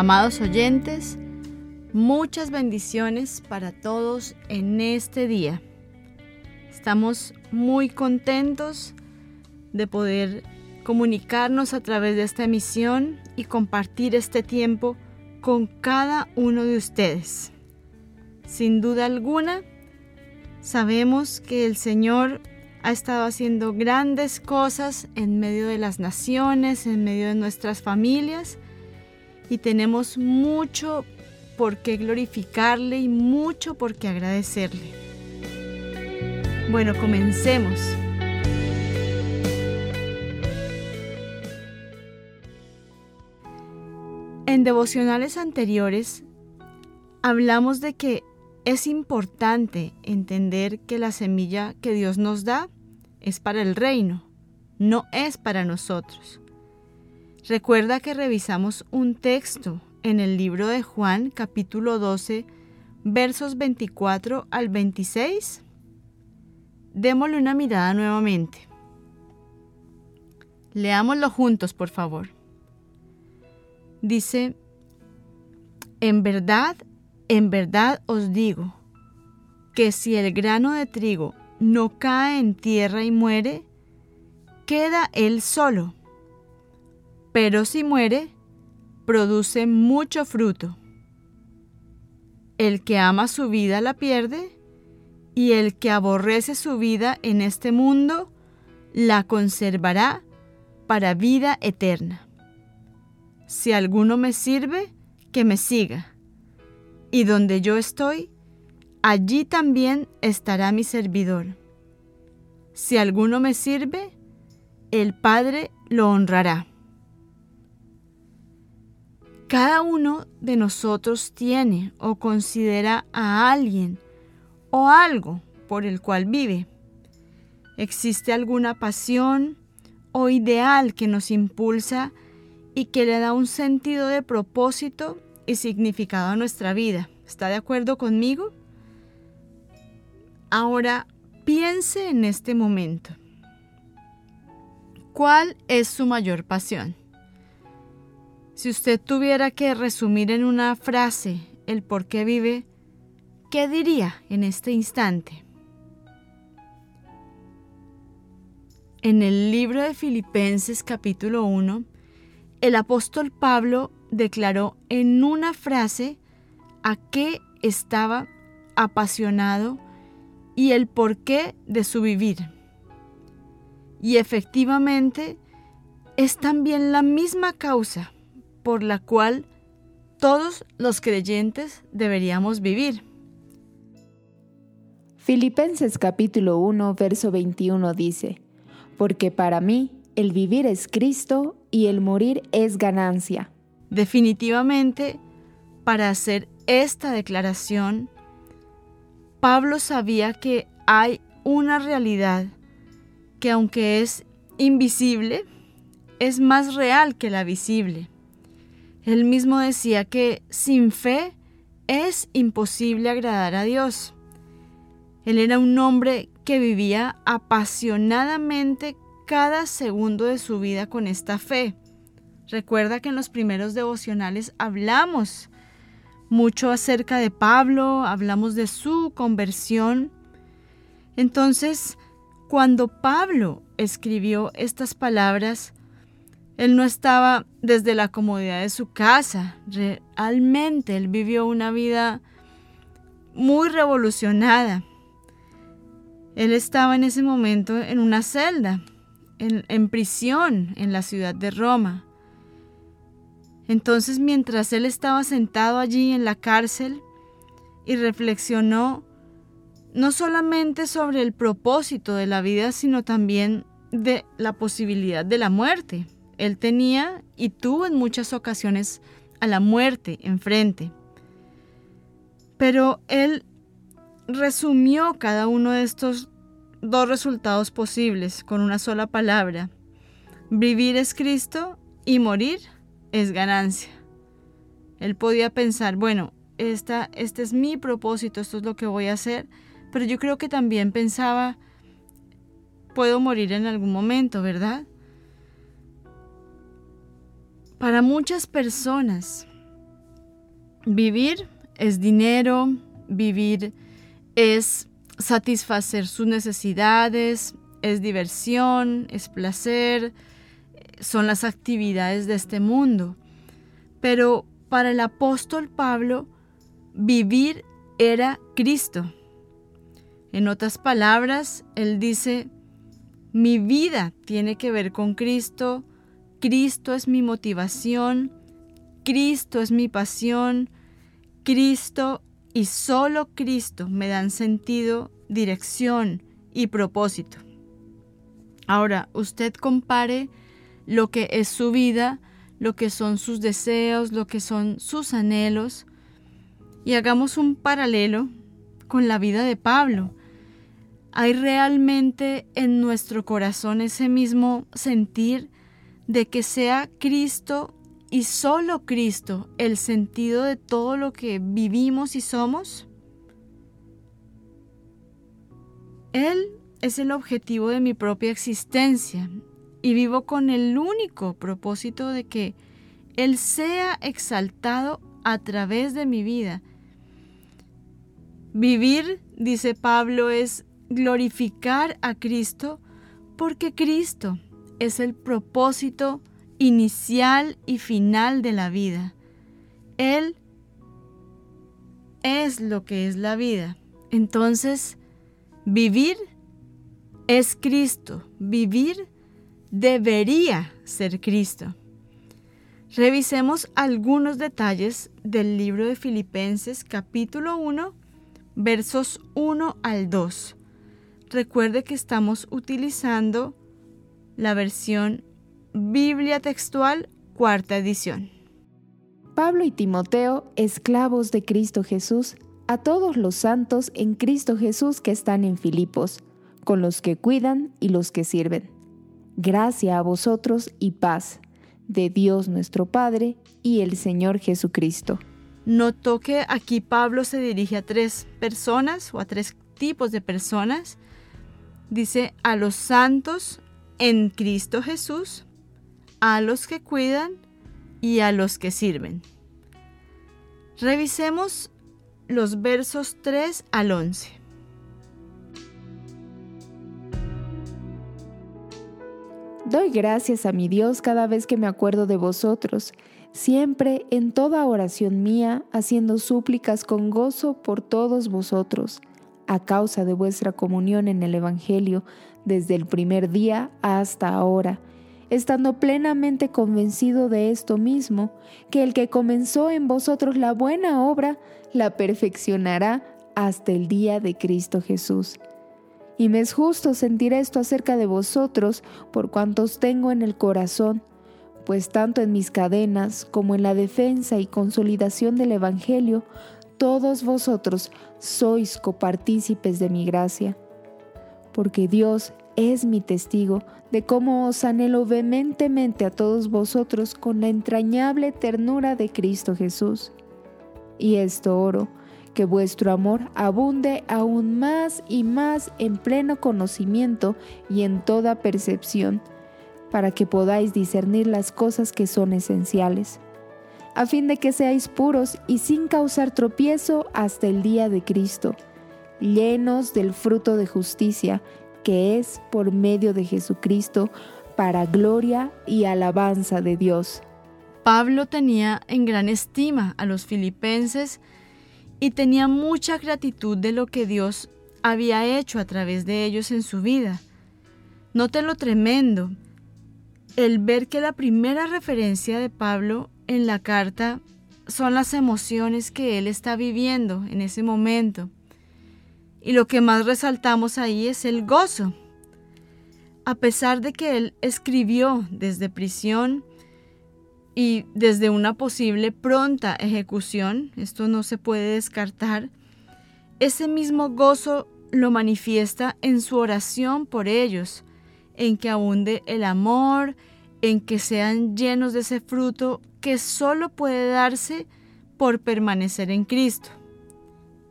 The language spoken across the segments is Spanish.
Amados oyentes, muchas bendiciones para todos en este día. Estamos muy contentos de poder comunicarnos a través de esta emisión y compartir este tiempo con cada uno de ustedes. Sin duda alguna, sabemos que el Señor ha estado haciendo grandes cosas en medio de las naciones, en medio de nuestras familias, y tenemos mucho por qué glorificarle y mucho por qué agradecerle. Bueno, comencemos. En devocionales anteriores hablamos de que es importante entender que la semilla que Dios nos da es para el reino, no es para nosotros. Recuerda que revisamos un texto en el libro de Juan capítulo 12 versos 24 al 26. Démosle una mirada nuevamente. Leámoslo juntos, por favor. Dice, en verdad, en verdad os digo, que si el grano de trigo no cae en tierra y muere, queda él solo. Pero si muere, produce mucho fruto. El que ama su vida la pierde, y el que aborrece su vida en este mundo, la conservará para vida eterna. Si alguno me sirve, que me siga. Y donde yo estoy, allí también estará mi servidor. Si alguno me sirve, el Padre lo honrará. Cada uno de nosotros tiene o considera a alguien o algo por el cual vive. ¿Existe alguna pasión o ideal que nos impulsa y que le da un sentido de propósito y significado a nuestra vida? ¿Está de acuerdo conmigo? Ahora piense en este momento. ¿Cuál es su mayor pasión? Si usted tuviera que resumir en una frase el por qué vive, ¿qué diría en este instante? En el libro de Filipenses capítulo 1, el apóstol Pablo declaró en una frase a qué estaba apasionado y el porqué de su vivir. Y efectivamente es también la misma causa por la cual todos los creyentes deberíamos vivir. Filipenses capítulo 1, verso 21 dice, Porque para mí el vivir es Cristo y el morir es ganancia. Definitivamente, para hacer esta declaración, Pablo sabía que hay una realidad que aunque es invisible, es más real que la visible. Él mismo decía que sin fe es imposible agradar a Dios. Él era un hombre que vivía apasionadamente cada segundo de su vida con esta fe. Recuerda que en los primeros devocionales hablamos mucho acerca de Pablo, hablamos de su conversión. Entonces, cuando Pablo escribió estas palabras, él no estaba desde la comodidad de su casa. Realmente él vivió una vida muy revolucionada. Él estaba en ese momento en una celda, en, en, prisión en la ciudad de Roma. Entonces mientras él estaba sentado allí en la cárcel y reflexionó no solamente sobre el propósito de la vida, sino también de la posibilidad de la muerte. Él tenía y tuvo en muchas ocasiones a la muerte enfrente. Pero él resumió cada uno de estos dos resultados posibles con una sola palabra. Vivir es Cristo y morir es ganancia. Él podía pensar, bueno, esta, este es mi propósito, esto es lo que voy a hacer, pero yo creo que también pensaba, puedo morir en algún momento, ¿verdad? Para muchas personas, vivir es dinero, vivir es satisfacer sus necesidades, es diversión, es placer, son las actividades de este mundo. Pero para el apóstol Pablo, vivir era Cristo. En otras palabras, él dice, mi vida tiene que ver con Cristo, Cristo es mi motivación, Cristo es mi pasión, Cristo y solo Cristo me dan sentido, dirección y propósito. Ahora, usted compare lo que es su vida, lo que son sus deseos, lo que son sus anhelos, y hagamos un paralelo con la vida de Pablo. ¿Hay realmente en nuestro corazón ese mismo sentir de que sea Cristo y solo Cristo el sentido de todo lo que vivimos y somos? Él es el objetivo de mi propia existencia y vivo con el único propósito de que Él sea exaltado a través de mi vida. Vivir, dice Pablo, es glorificar a Cristo porque Cristo es el propósito inicial y final de la vida. Él es lo que es la vida. Entonces, vivir es Cristo. Vivir debería ser Cristo. Revisemos algunos detalles del libro de Filipenses capítulo 1, versos 1 al 2. Recuerde que estamos utilizando la versión Biblia textual, cuarta edición. Pablo y Timoteo, esclavos de Cristo Jesús, a todos los santos en Cristo Jesús que están en Filipos, con los que cuidan y los que sirven. Gracia a vosotros y paz de Dios nuestro Padre y el Señor Jesucristo. Notó que aquí Pablo se dirige a tres personas o a tres tipos de personas. Dice a los santos en Cristo Jesús, a los que cuidan y a los que sirven. Revisemos los versos 3 al 11. Doy gracias a mi Dios cada vez que me acuerdo de vosotros, siempre en toda oración mía, haciendo súplicas con gozo por todos vosotros, a causa de vuestra comunión en el Evangelio, desde el primer día hasta ahora estando plenamente convencido de esto mismo, que el que comenzó en vosotros la buena obra, la perfeccionará hasta el día de Cristo Jesús. Y me es justo sentir esto acerca de vosotros, por cuantos tengo en el corazón, pues tanto en mis cadenas como en la defensa y consolidación del Evangelio, todos vosotros sois copartícipes de mi gracia. Porque Dios es mi testigo de cómo os anhelo vehementemente a todos vosotros con la entrañable ternura de Cristo Jesús. Y esto oro, que vuestro amor abunde aún más y más en pleno conocimiento y en toda percepción, para que podáis discernir las cosas que son esenciales, a fin de que seáis puros y sin causar tropiezo hasta el día de Cristo, llenos del fruto de justicia, que es por medio de Jesucristo para gloria y alabanza de Dios. Pablo tenía en gran estima a los filipenses y tenía mucha gratitud de lo que Dios había hecho a través de ellos en su vida. Noten lo tremendo, el ver que la primera referencia de Pablo en la carta son las emociones que él está viviendo en ese momento. Y lo que más resaltamos ahí es el gozo. A pesar de que él escribió desde prisión y desde una posible pronta ejecución, esto no se puede descartar, ese mismo gozo lo manifiesta en su oración por ellos, en que abunde el amor, en que sean llenos de ese fruto que solo puede darse por permanecer en Cristo.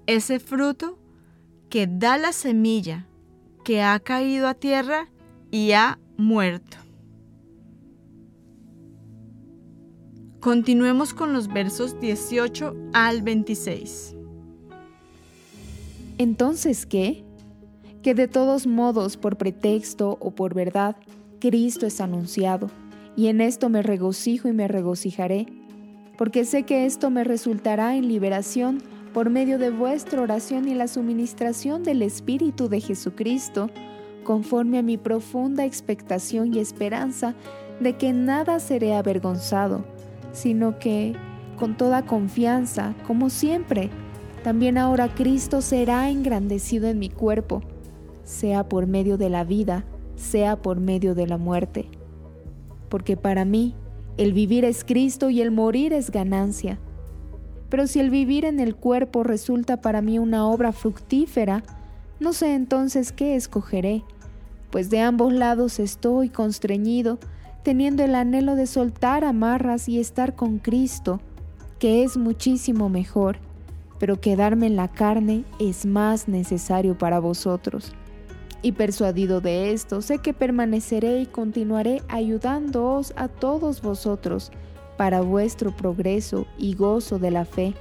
Ese fruto que da la semilla que ha caído a tierra y ha muerto. Continuemos con los versos 18 al 26. Entonces, ¿qué? Que de todos modos, por pretexto o por verdad, Cristo es anunciado, y en esto me regocijo y me regocijaré, porque sé que esto me resultará en liberación por medio de vuestra oración y la suministración del Espíritu de Jesucristo, conforme a mi profunda expectación y esperanza de que nada seré avergonzado, sino que, con toda confianza, como siempre, también ahora Cristo será engrandecido en mi cuerpo, sea por medio de la vida, sea por medio de la muerte. Porque para mí, el vivir es Cristo y el morir es ganancia. Pero si el vivir en el cuerpo resulta para mí una obra fructífera, no sé entonces qué escogeré, pues de ambos lados estoy constreñido, teniendo el anhelo de soltar amarras y estar con Cristo, que es muchísimo mejor, pero quedarme en la carne es más necesario para vosotros. Y persuadido de esto, sé que permaneceré y continuaré ayudándoos a todos vosotros, para vuestro progreso y gozo de la fe,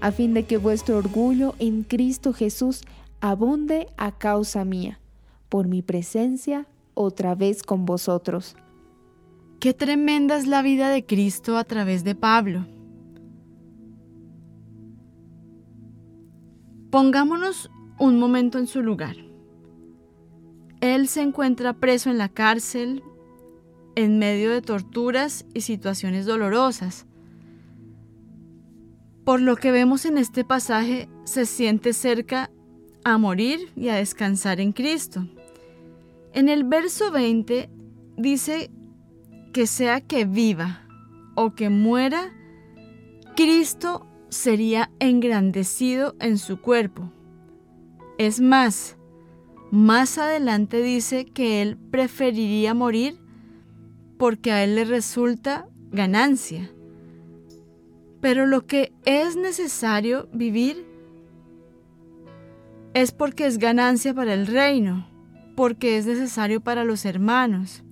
a fin de que vuestro orgullo en Cristo Jesús abunde a causa mía, por mi presencia otra vez con vosotros. Qué tremenda es la vida de Cristo a través de Pablo. Pongámonos un momento en su lugar. Él se encuentra preso en la cárcel, en medio de torturas y situaciones dolorosas. Por lo que vemos en este pasaje, se siente cerca a morir y a descansar en Cristo. En el verso 20 dice que sea que viva o que muera, Cristo sería engrandecido en su cuerpo. Es más, más adelante dice que él preferiría morir porque a él le resulta ganancia. Pero lo que es necesario vivir es porque es ganancia para el reino, porque es necesario para los hermanos.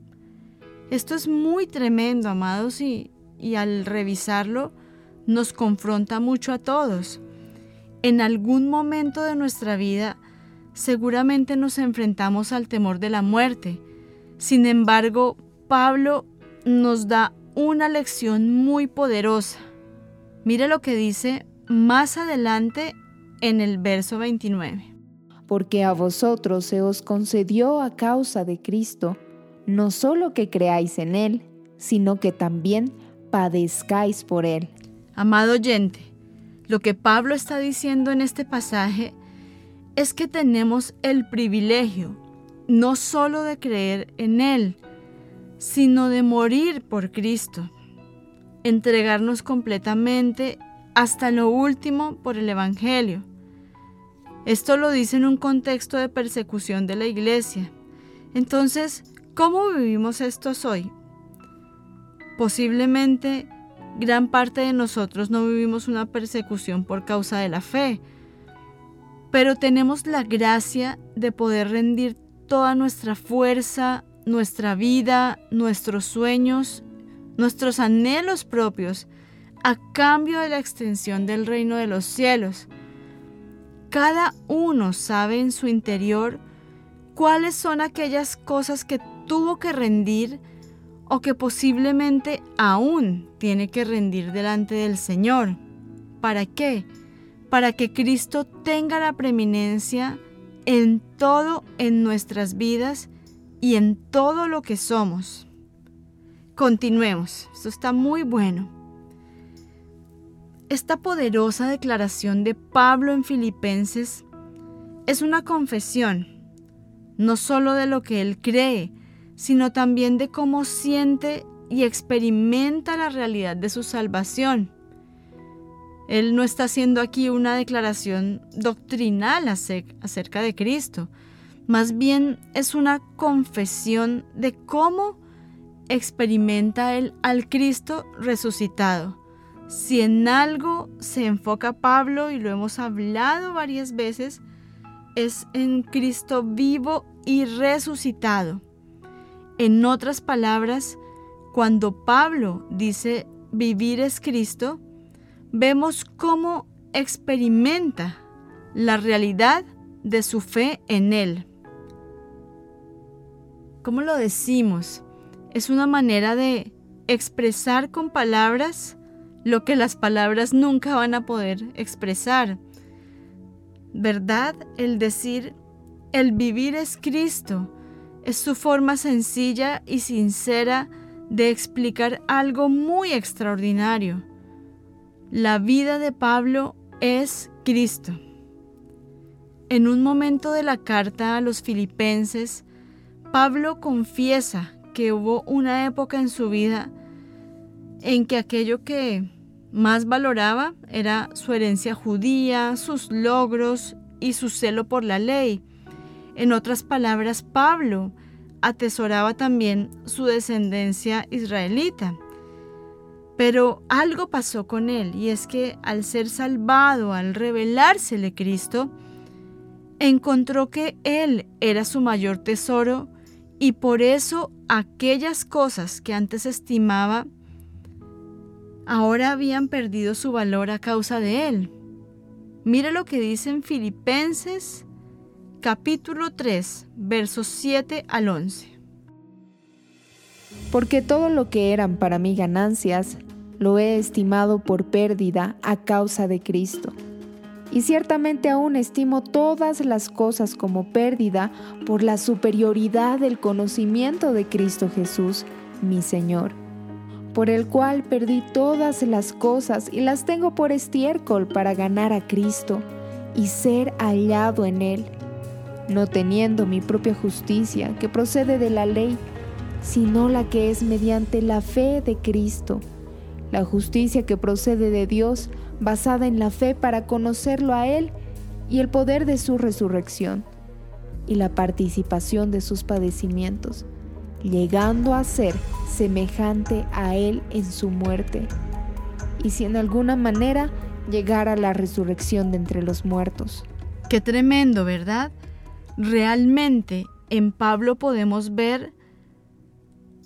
Esto es muy tremendo, amados, y, y al revisarlo nos confronta mucho a todos. En algún momento de nuestra vida seguramente nos enfrentamos al temor de la muerte. Sin embargo, Pablo nos da una lección muy poderosa. Mire lo que dice más adelante en el verso 29. Porque a vosotros se os concedió a causa de Cristo, no solo que creáis en Él, sino que también padezcáis por Él. Amado oyente, lo que Pablo está diciendo en este pasaje es que tenemos el privilegio no solo de creer en Él, sino de morir por Cristo, entregarnos completamente hasta lo último por el Evangelio. Esto lo dice en un contexto de persecución de la iglesia. Entonces, ¿cómo vivimos esto hoy? Posiblemente gran parte de nosotros no vivimos una persecución por causa de la fe, pero tenemos la gracia de poder rendir toda nuestra fuerza, nuestra vida, nuestros sueños, nuestros anhelos propios, a cambio de la extensión del reino de los cielos. Cada uno sabe en su interior cuáles son aquellas cosas que tuvo que rendir o que posiblemente aún tiene que rendir delante del Señor. ¿Para qué? Para que Cristo tenga la preeminencia en todo en nuestras vidas y en todo lo que somos. Continuemos, esto está muy bueno. esta poderosa declaración de Pablo en Filipenses es una confesión, no solo de lo que él cree, sino también de cómo siente y experimenta la realidad de su salvación. Él no está haciendo aquí una declaración doctrinal acerca de Cristo, más bien es una confesión de cómo experimenta él al Cristo resucitado si en algo se enfoca Pablo, y lo hemos hablado varias veces, es en Cristo vivo y resucitado. En otras palabras, cuando Pablo dice vivir es Cristo, vemos cómo experimenta la realidad de su fe en Él. ¿Cómo lo decimos? Es una manera de expresar con palabras lo que las palabras nunca van a poder expresar. ¿Verdad? El decir, el vivir es Cristo, es su forma sencilla y sincera de explicar algo muy extraordinario. La vida de Pablo es Cristo. En un momento de la carta a los filipenses, Pablo confiesa que hubo una época en su vida en que aquello que más valoraba era su herencia judía, sus logros y su celo por la ley. En otras palabras, Pablo atesoraba también su descendencia israelita. Pero algo pasó con él y es que al ser salvado, al revelársele Cristo, encontró que él era su mayor tesoro y por eso aquellas cosas que antes estimaba ahora habían perdido su valor a causa de él. Mire lo que dice en Filipenses capítulo 3, versos 7 al 11. Porque todo lo que eran para mí ganancias, lo he estimado por pérdida a causa de Cristo. Y ciertamente aún estimo todas las cosas como pérdida por la superioridad del conocimiento de Cristo Jesús, mi Señor por el cual perdí todas las cosas y las tengo por estiércol para ganar a Cristo y ser hallado en Él, no teniendo mi propia justicia que procede de la ley, sino la que es mediante la fe de Cristo, la justicia que procede de Dios basada en la fe para conocerlo a Él y el poder de su resurrección y la participación de sus padecimientos llegando a ser semejante a Él en su muerte, y si en alguna manera llegara a la resurrección de entre los muertos. Qué tremendo, ¿verdad? Realmente en Pablo podemos ver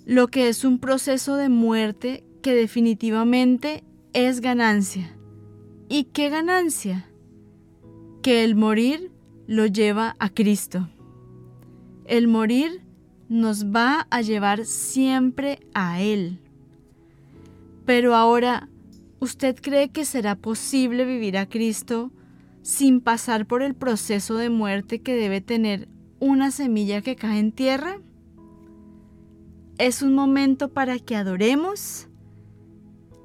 lo que es un proceso de muerte que definitivamente es ganancia. ¿Y qué ganancia? Que el morir lo lleva a Cristo. El morir nos va a llevar siempre a Él. Pero ahora, ¿usted cree que será posible vivir a Cristo sin pasar por el proceso de muerte que debe tener una semilla que cae en tierra? Es un momento para que adoremos.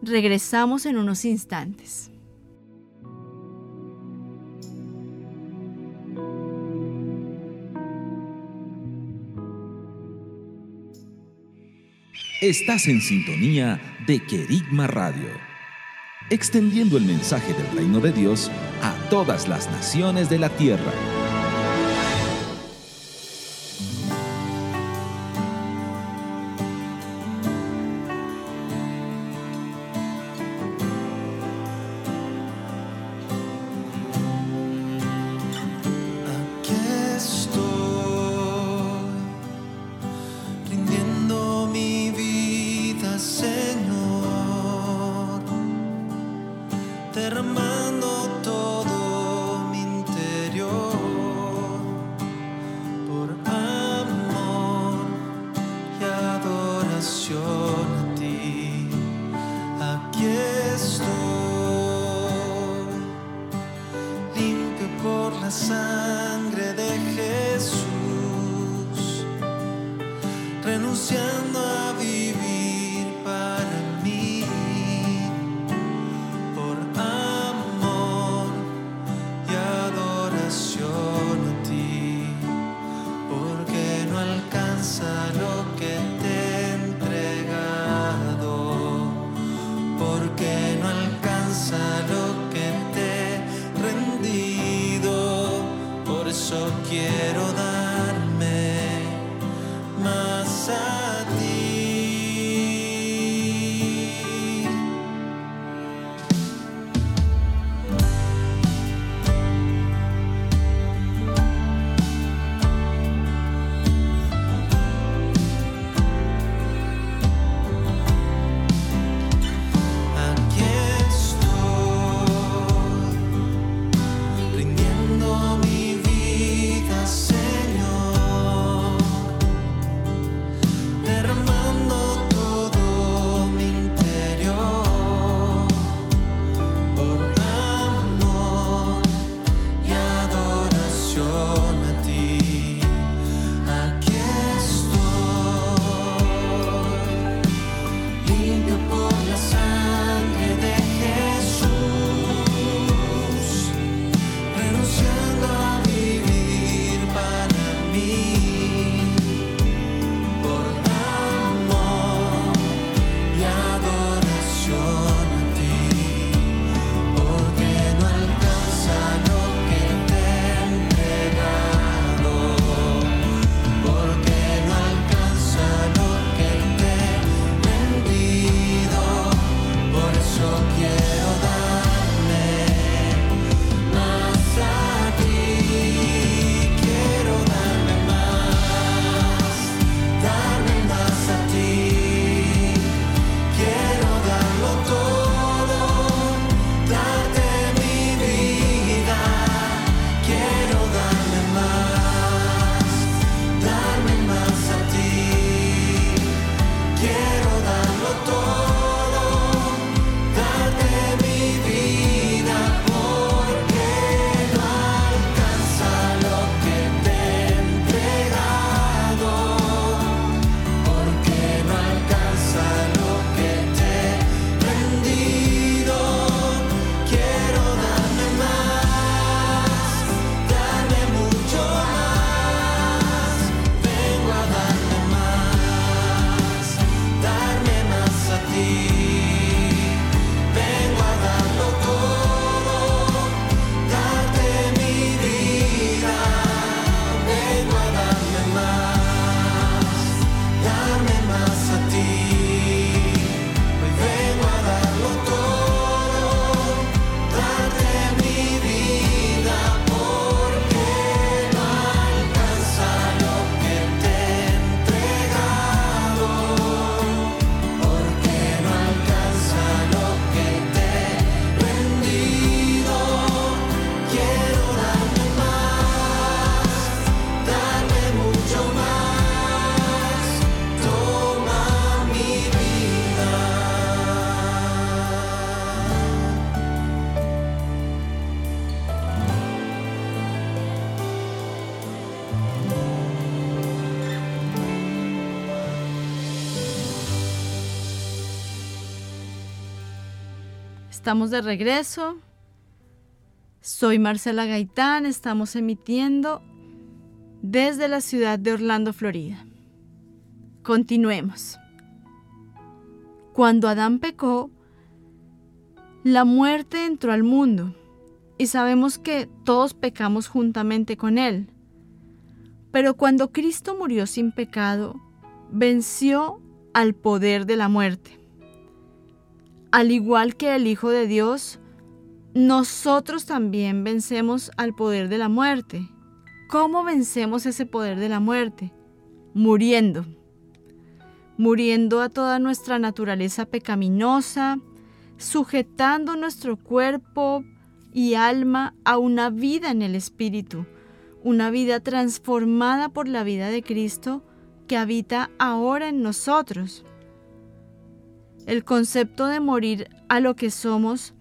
Regresamos en unos instantes. Estás en sintonía de Querigma Radio, extendiendo el mensaje del reino de Dios a todas las naciones de la tierra. Estamos de regreso. Soy Marcela Gaitán, estamos emitiendo desde la ciudad de Orlando, Florida. Continuemos. Cuando Adán pecó, la muerte entró al mundo y sabemos que todos pecamos juntamente con él. Pero cuando Cristo murió sin pecado, venció al poder de la muerte al igual que el Hijo de Dios, nosotros también vencemos al poder de la muerte. ¿Cómo vencemos ese poder de la muerte? Muriendo. Muriendo a toda nuestra naturaleza pecaminosa, sujetando nuestro cuerpo y alma a una vida en el Espíritu, una vida transformada por la vida de Cristo que habita ahora en nosotros. El concepto de morir a lo que somos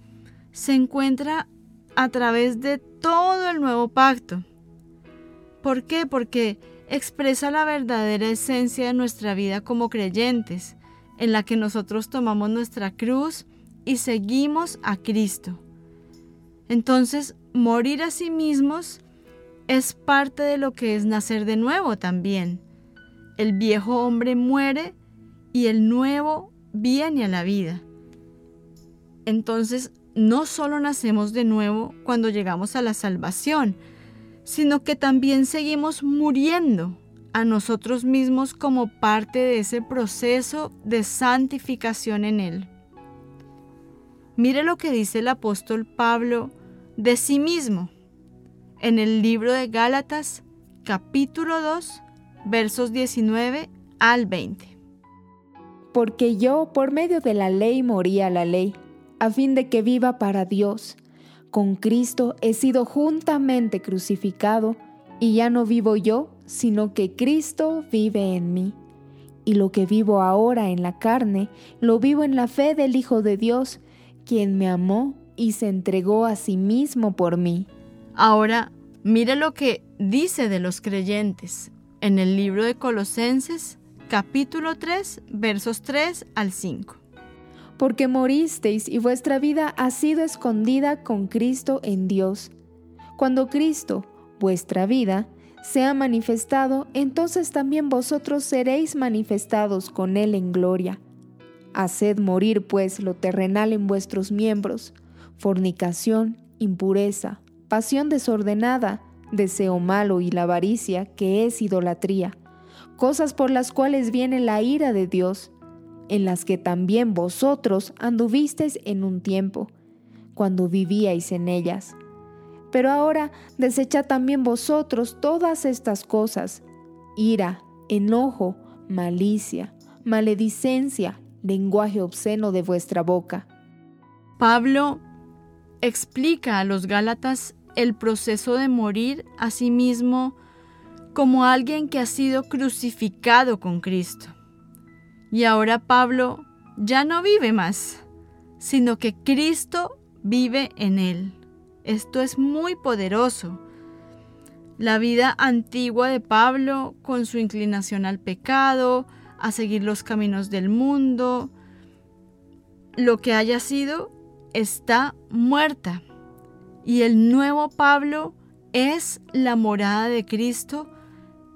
se encuentra a través de todo el nuevo pacto. ¿Por qué? Porque expresa la verdadera esencia de nuestra vida como creyentes, en la que nosotros tomamos nuestra cruz y seguimos a Cristo. Entonces, morir a sí mismos es parte de lo que es nacer de nuevo también. El viejo hombre muere y el nuevo viene a la vida. Entonces, no solo nacemos de nuevo cuando llegamos a la salvación, sino que también seguimos muriendo a nosotros mismos como parte de ese proceso de santificación en Él. Mire lo que dice el apóstol Pablo de sí mismo en el libro de Gálatas capítulo 2 versos 19 al 20 porque yo por medio de la ley morí a la ley, a fin de que viva para Dios. Con Cristo he sido juntamente crucificado, y ya no vivo yo, sino que Cristo vive en mí. Y lo que vivo ahora en la carne, lo vivo en la fe del Hijo de Dios, quien me amó y se entregó a sí mismo por mí. Ahora, mire lo que dice de los creyentes en el libro de Colosenses capítulo 3, versos 3 al 5. Porque moristeis y vuestra vida ha sido escondida con Cristo en Dios. Cuando Cristo, vuestra vida, sea manifestado, entonces también vosotros seréis manifestados con Él en gloria. Haced morir pues lo terrenal en vuestros miembros, fornicación, impureza, pasión desordenada, deseo malo y la avaricia, que es idolatría cosas por las cuales viene la ira de Dios, en las que también vosotros anduvisteis en un tiempo, cuando vivíais en ellas. Pero ahora desechad también vosotros todas estas cosas, ira, enojo, malicia, maledicencia, lenguaje obsceno de vuestra boca. Pablo explica a los Gálatas el proceso de morir a sí mismo como alguien que ha sido crucificado con Cristo. Y ahora Pablo ya no vive más, sino que Cristo vive en él. Esto es muy poderoso. La vida antigua de Pablo, con su inclinación al pecado, a seguir los caminos del mundo, lo que haya sido, está muerta. Y el nuevo Pablo es la morada de Cristo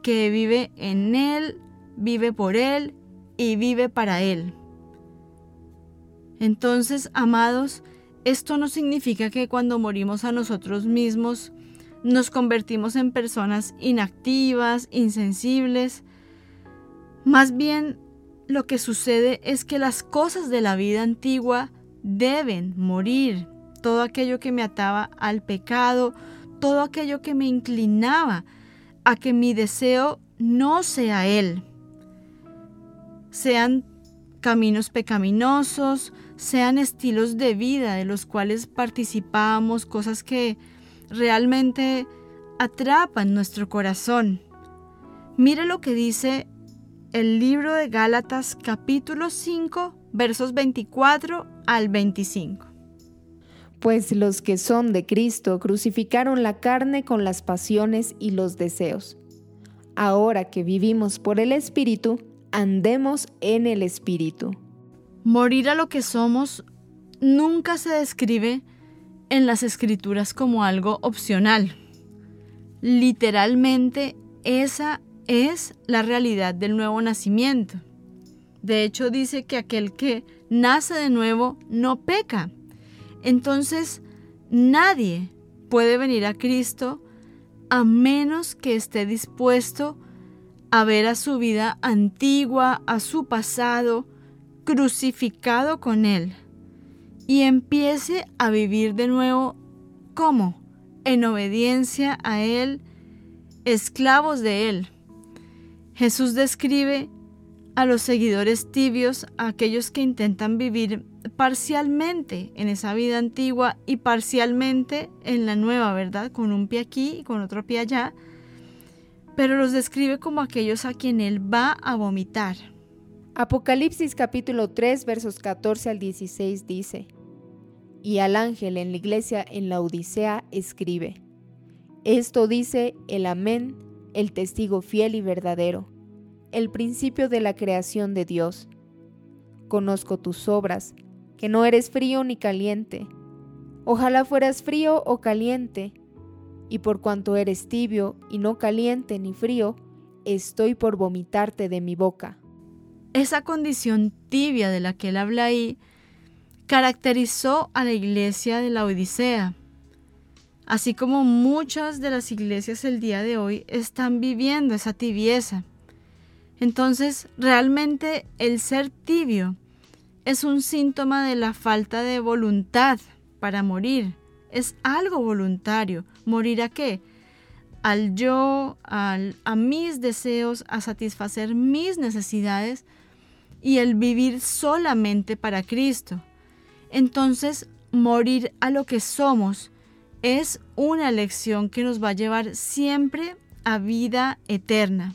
que vive en Él, vive por Él y vive para Él. Entonces, amados, esto no significa que cuando morimos a nosotros mismos nos convertimos en personas inactivas, insensibles. Más bien, lo que sucede es que las cosas de la vida antigua deben morir. Todo aquello que me ataba al pecado, todo aquello que me inclinaba a que mi deseo no sea Él. Sean caminos pecaminosos, sean estilos de vida de los cuales participamos, cosas que realmente atrapan nuestro corazón. Mire lo que dice el libro de Gálatas capítulo 5 versos 24 al 25. Pues los que son de Cristo crucificaron la carne con las pasiones y los deseos. Ahora que vivimos por el Espíritu, andemos en el Espíritu. Morir a lo que somos nunca se describe en las escrituras como algo opcional. Literalmente, esa es la realidad del nuevo nacimiento. De hecho, dice que aquel que nace de nuevo no peca. Entonces, nadie puede venir a Cristo a menos que esté dispuesto a ver a su vida antigua, a su pasado, crucificado con Él y empiece a vivir de nuevo ¿cómo? En obediencia a Él, esclavos de Él. Jesús describe a los seguidores tibios, a aquellos que intentan vivir parcialmente en esa vida antigua y parcialmente en la nueva, ¿verdad? Con un pie aquí y con otro pie allá, pero los describe como aquellos a quien Él va a vomitar. Apocalipsis capítulo 3 versos 14 al 16 dice, Y al ángel en la iglesia en la Odisea escribe, Esto dice el amén, el testigo fiel y verdadero, el principio de la creación de Dios. Conozco tus obras, que no eres frío ni caliente. Ojalá fueras frío o caliente, y por cuanto eres tibio y no caliente ni frío, estoy por vomitarte de mi boca. Esa condición tibia de la que él habla ahí caracterizó a la iglesia de la Odisea, así como muchas de las iglesias el día de hoy están viviendo esa tibieza. Entonces, realmente el ser tibio es un síntoma de la falta de voluntad para morir. Es algo voluntario. ¿Morir a qué? Al yo, a mis deseos, a satisfacer mis necesidades y el vivir solamente para Cristo. Entonces, morir a lo que somos es una lección que nos va a llevar siempre a vida eterna.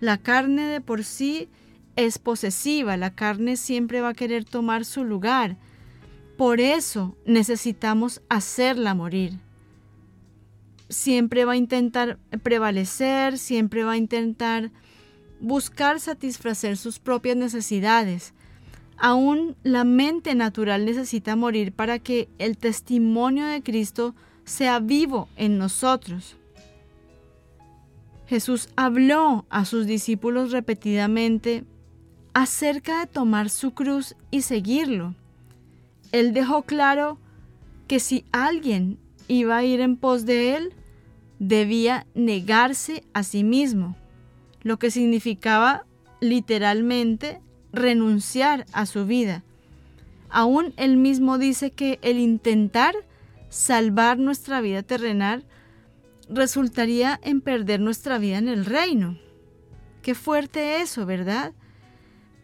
La carne de por sí es posesiva, la carne siempre va a querer tomar su lugar. Por eso necesitamos hacerla morir. Siempre va a intentar prevalecer, siempre va a intentar buscar satisfacer sus propias necesidades. Aún la mente natural necesita morir para que el testimonio de Cristo sea vivo en nosotros. Jesús habló a sus discípulos repetidamente acerca de tomar su cruz y seguirlo. Él dejó claro que si alguien iba a ir en pos de él, debía negarse a sí mismo lo que significaba literalmente renunciar a su vida. Aún él mismo dice que el intentar salvar nuestra vida terrenal resultaría en perder nuestra vida en el reino. Qué fuerte eso, ¿verdad?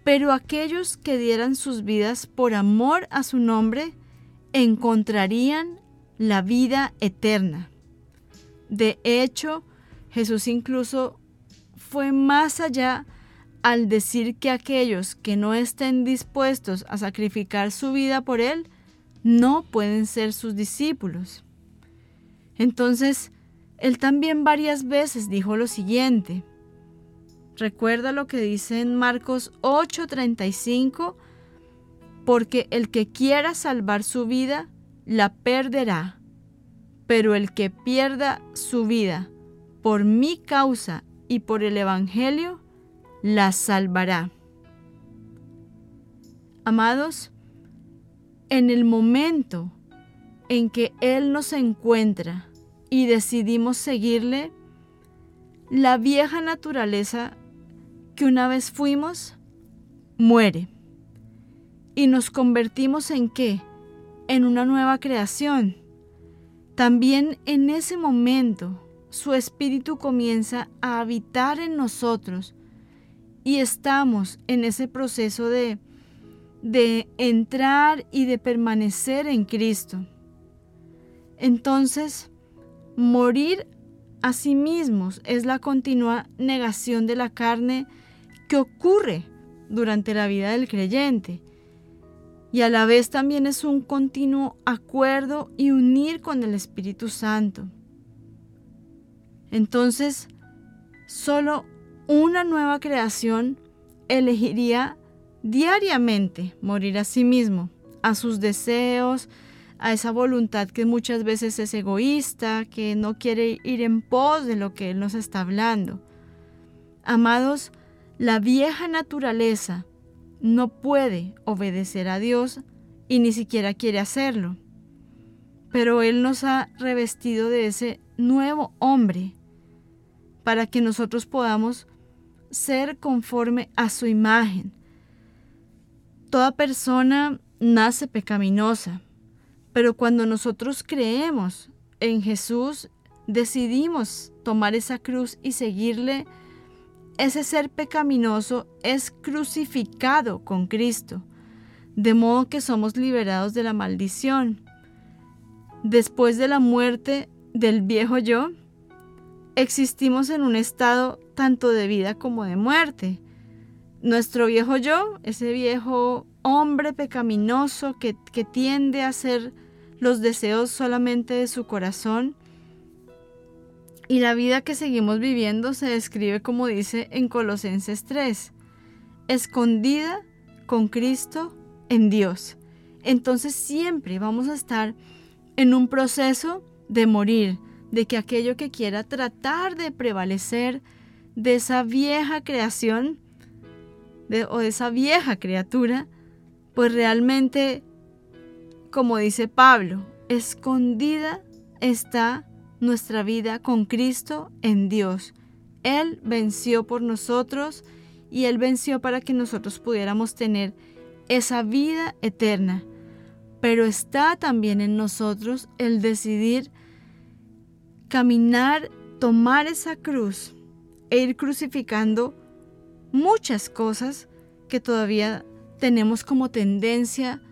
Pero aquellos que dieran sus vidas por amor a su nombre encontrarían la vida eterna. De hecho, Jesús incluso fue más allá al decir que aquellos que no estén dispuestos a sacrificar su vida por Él no pueden ser sus discípulos. Entonces, Él también varias veces dijo lo siguiente. Recuerda lo que dice en Marcos 8:35, porque el que quiera salvar su vida, la perderá, pero el que pierda su vida por mi causa y por el Evangelio la salvará. Amados, en el momento en que Él nos encuentra y decidimos seguirle, la vieja naturaleza que una vez fuimos muere. Y nos convertimos en qué? En una nueva creación. También en ese momento su espíritu comienza a habitar en nosotros y estamos en ese proceso de, de entrar y de permanecer en Cristo. Entonces, morir a sí mismos es la continua negación de la carne que ocurre durante la vida del creyente y a la vez también es un continuo acuerdo y unir con el Espíritu Santo. Entonces, solo una nueva creación elegiría diariamente morir a sí mismo, a sus deseos, a esa voluntad que muchas veces es egoísta, que no quiere ir en pos de lo que Él nos está hablando. Amados, la vieja naturaleza no puede obedecer a Dios y ni siquiera quiere hacerlo. Pero Él nos ha revestido de ese nuevo hombre para que nosotros podamos ser conforme a su imagen. Toda persona nace pecaminosa, pero cuando nosotros creemos en Jesús, decidimos tomar esa cruz y seguirle, ese ser pecaminoso es crucificado con Cristo, de modo que somos liberados de la maldición. Después de la muerte del viejo yo, existimos en un estado tanto de vida como de muerte. Nuestro viejo yo, ese viejo hombre pecaminoso que, que tiende a hacer los deseos solamente de su corazón, y la vida que seguimos viviendo se describe como dice en Colosenses 3, escondida con Cristo en Dios. Entonces siempre vamos a estar en un proceso de morir, de que aquello que quiera tratar de prevalecer de esa vieja creación o de esa vieja criatura, pues realmente, como dice Pablo, escondida está nuestra vida con Cristo en Dios. Él venció por nosotros y Él venció para que nosotros pudiéramos tener esa vida eterna. Pero está también en nosotros el decidir caminar, tomar esa cruz e ir crucificando muchas cosas que todavía tenemos como tendencia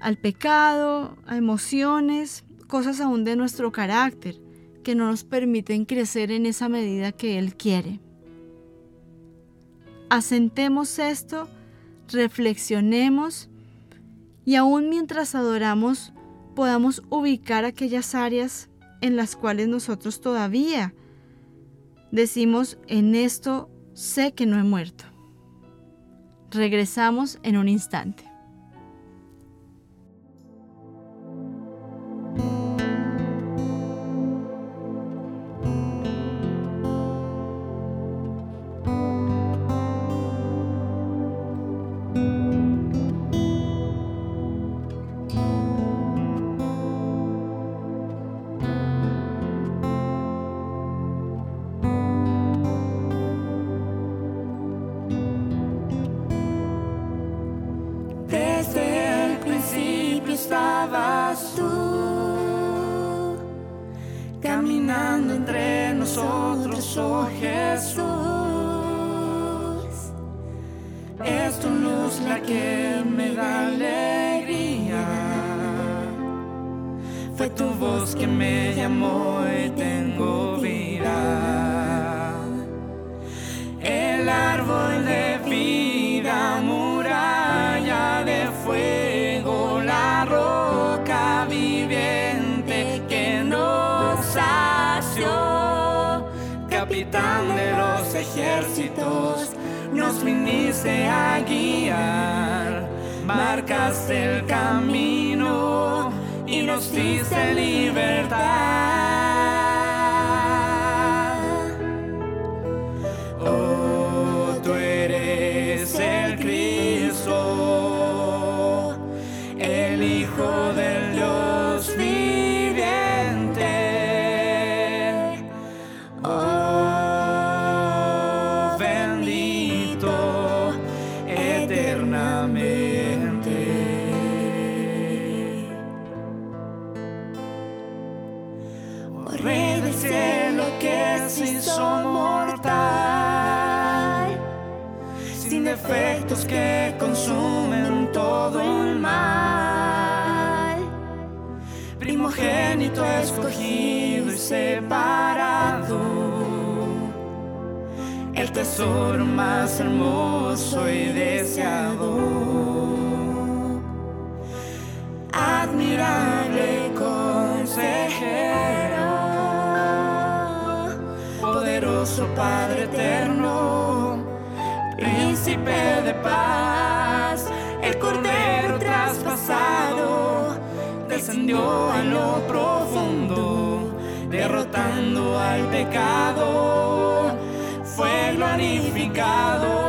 al pecado, a emociones, cosas aún de nuestro carácter que no nos permiten crecer en esa medida que Él quiere. Asentemos esto, reflexionemos y aún mientras adoramos podamos ubicar aquellas áreas en las cuales nosotros todavía decimos, en esto sé que no he muerto. Regresamos en un instante. Que me da alegría. Fue tu voz que me llamó y tengo vida. El árbol de ejércitos nos viniste a guiar, marcaste el camino y nos diste libertad. Separado, el tesoro más hermoso y deseado. Admirable consejero, poderoso Padre eterno, príncipe de paz, el cordero traspasado, descendió a lo profundo, al pecado, fue glorificado.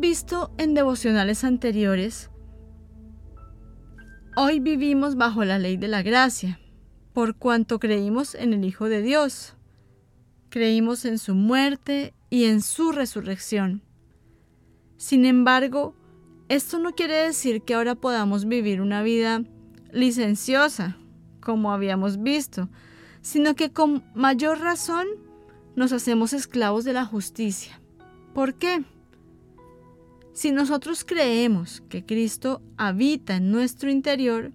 Visto en devocionales anteriores, hoy vivimos bajo la ley de la gracia, por cuanto creímos en el Hijo de Dios. Creímos en su muerte y en su resurrección. Sin embargo, esto no quiere decir que ahora podamos vivir una vida licenciosa, como habíamos visto, sino que con mayor razón nos hacemos esclavos de la justicia. ¿Por qué? Si nosotros creemos que Cristo habita en nuestro interior,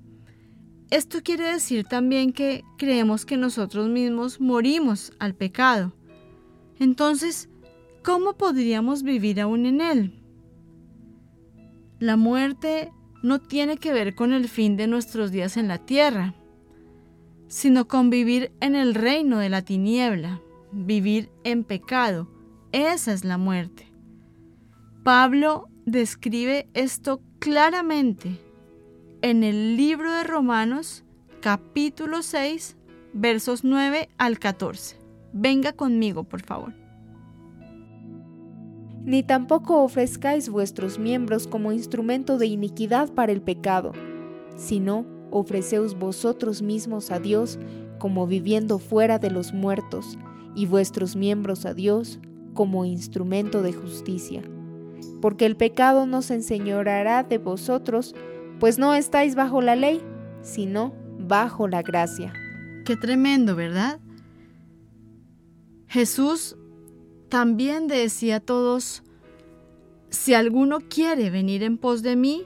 esto quiere decir también que creemos que nosotros mismos morimos al pecado. Entonces, ¿cómo podríamos vivir aún en él? La muerte no tiene que ver con el fin de nuestros días en la tierra, sino con vivir en el reino de la tiniebla, vivir en pecado. Esa es la muerte. Pablo describe esto claramente en el libro de Romanos capítulo 6 versos 9 al 14. Venga conmigo, por favor. Ni tampoco ofrezcáis vuestros miembros como instrumento de iniquidad para el pecado, sino ofreceos vosotros mismos a Dios como viviendo fuera de los muertos, y vuestros miembros a Dios como instrumento de justicia porque el pecado no se enseñoreará de vosotros, pues no estáis bajo la ley, sino bajo la gracia. Qué tremendo, ¿verdad? Jesús también decía a todos, si alguno quiere venir en pos de mí,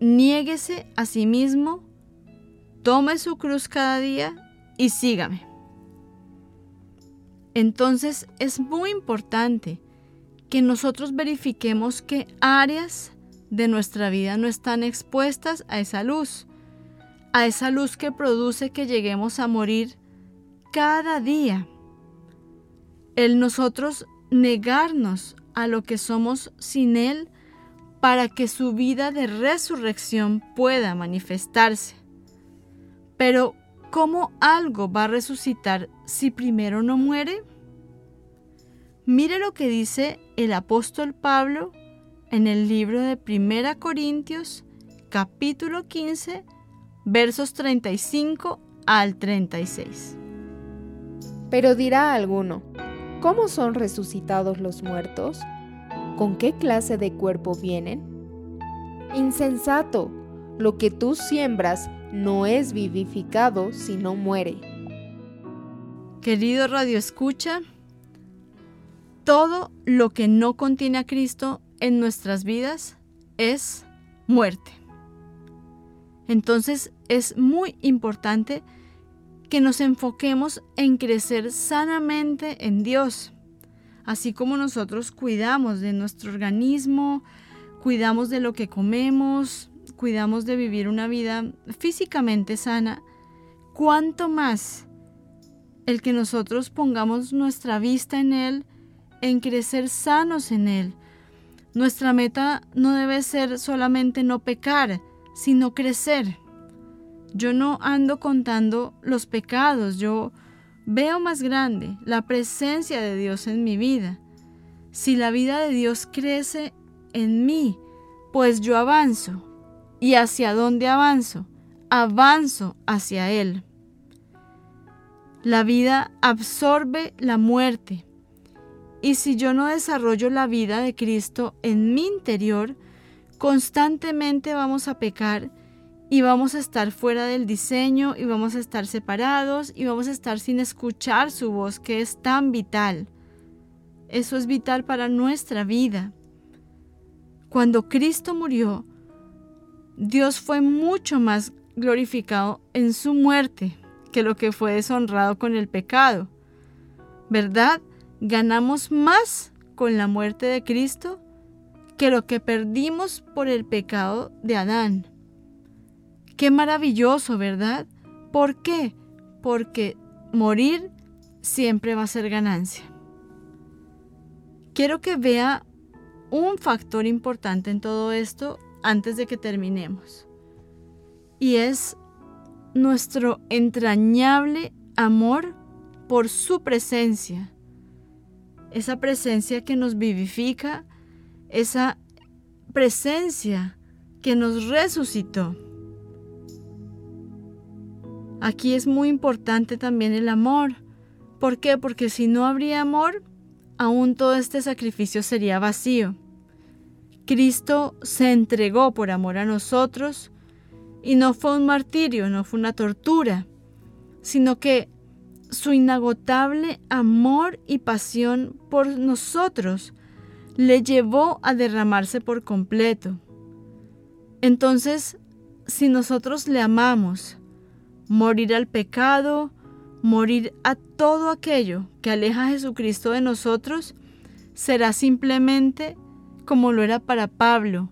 niéguese a sí mismo, tome su cruz cada día y sígame. Entonces es muy importante que nosotros verifiquemos qué áreas de nuestra vida no están expuestas a esa luz, a esa luz que produce que lleguemos a morir cada día. El nosotros negarnos a lo que somos sin Él para que su vida de resurrección pueda manifestarse. Pero, ¿cómo algo va a resucitar si primero no muere? Mire lo que dice el apóstol Pablo en el libro de Primera Corintios, capítulo 15, versos 35 al 36. Pero dirá alguno, ¿cómo son resucitados los muertos? ¿Con qué clase de cuerpo vienen? Insensato, lo que tú siembras no es vivificado si no muere. Querido Radio Escucha, todo lo que no contiene a Cristo en nuestras vidas es muerte. Entonces es muy importante que nos enfoquemos en crecer sanamente en Dios, así como nosotros cuidamos de nuestro organismo, cuidamos de lo que comemos, cuidamos de vivir una vida físicamente sana, cuanto más el que nosotros pongamos nuestra vista en Él, en crecer sanos en Él. Nuestra meta no debe ser solamente no pecar, sino crecer. Yo no ando contando los pecados, yo veo más grande la presencia de Dios en mi vida. Si la vida de Dios crece en mí, pues yo avanzo. ¿Y hacia dónde avanzo? Avanzo hacia Él. La vida absorbe la muerte, y si yo no desarrollo la vida de Cristo en mi interior, constantemente vamos a pecar y vamos a estar fuera del diseño y vamos a estar separados y vamos a estar sin escuchar su voz que es tan vital. Eso es vital para nuestra vida. Cuando Cristo murió, Dios fue mucho más glorificado en su muerte que lo que fue deshonrado con el pecado. ¿Verdad? Ganamos más con la muerte de Cristo que lo que perdimos por el pecado de Adán. Qué maravilloso, ¿verdad? ¿Por qué? Porque morir siempre va a ser ganancia. Quiero que vea un factor importante en todo esto antes de que terminemos. Y es nuestro entrañable amor por su presencia esa presencia que nos vivifica, esa presencia que nos resucitó. Aquí es muy importante también el amor. ¿Por qué? Porque si no habría amor, aún todo este sacrificio sería vacío. Cristo se entregó por amor a nosotros y no fue un martirio, no fue una tortura, sino que su inagotable amor y pasión por nosotros le llevó a derramarse por completo. Entonces, si nosotros le amamos, morir al pecado, morir a todo aquello que aleja a Jesucristo de nosotros, será simplemente, como lo era para Pablo,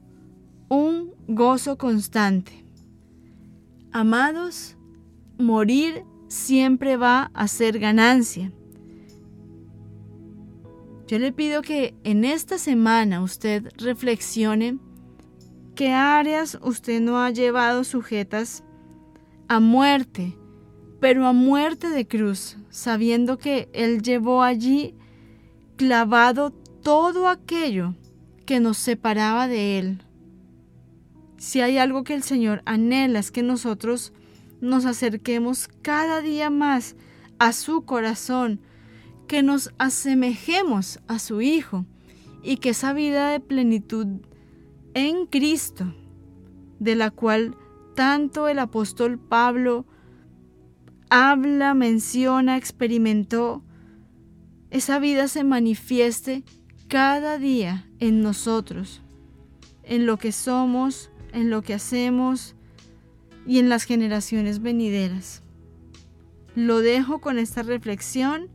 un gozo constante. Amados, morir siempre va a ser ganancia. Yo le pido que en esta semana usted reflexione qué áreas usted no ha llevado sujetas a muerte, pero a muerte de cruz, sabiendo que Él llevó allí clavado todo aquello que nos separaba de Él. Si hay algo que el Señor anhela es que nosotros nos acerquemos cada día más a su corazón, que nos asemejemos a su Hijo y que esa vida de plenitud en Cristo, de la cual tanto el apóstol Pablo habla, menciona, experimentó, esa vida se manifieste cada día en nosotros, en lo que somos, en lo que hacemos y en las generaciones venideras. Lo dejo con esta reflexión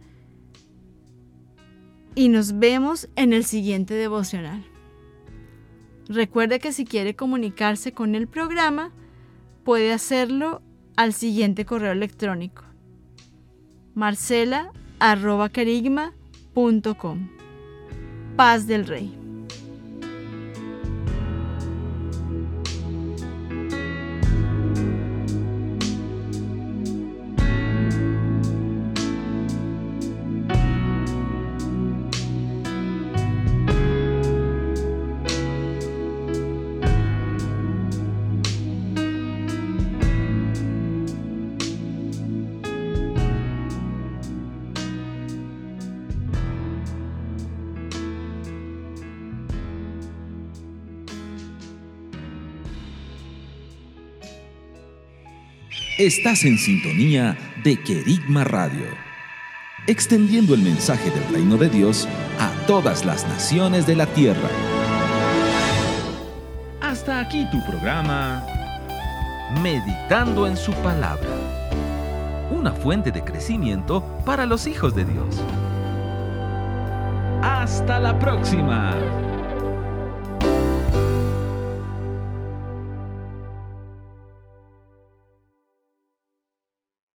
y nos vemos en el siguiente devocional. Recuerde que si quiere comunicarse con el programa, puede hacerlo al siguiente correo electrónico marcela.carigma.com Paz del Rey. Estás en sintonía de Querigma Radio, extendiendo el mensaje del reino de Dios a todas las naciones de la tierra. Hasta aquí tu programa Meditando en su palabra, una fuente de crecimiento para los hijos de Dios. Hasta la próxima.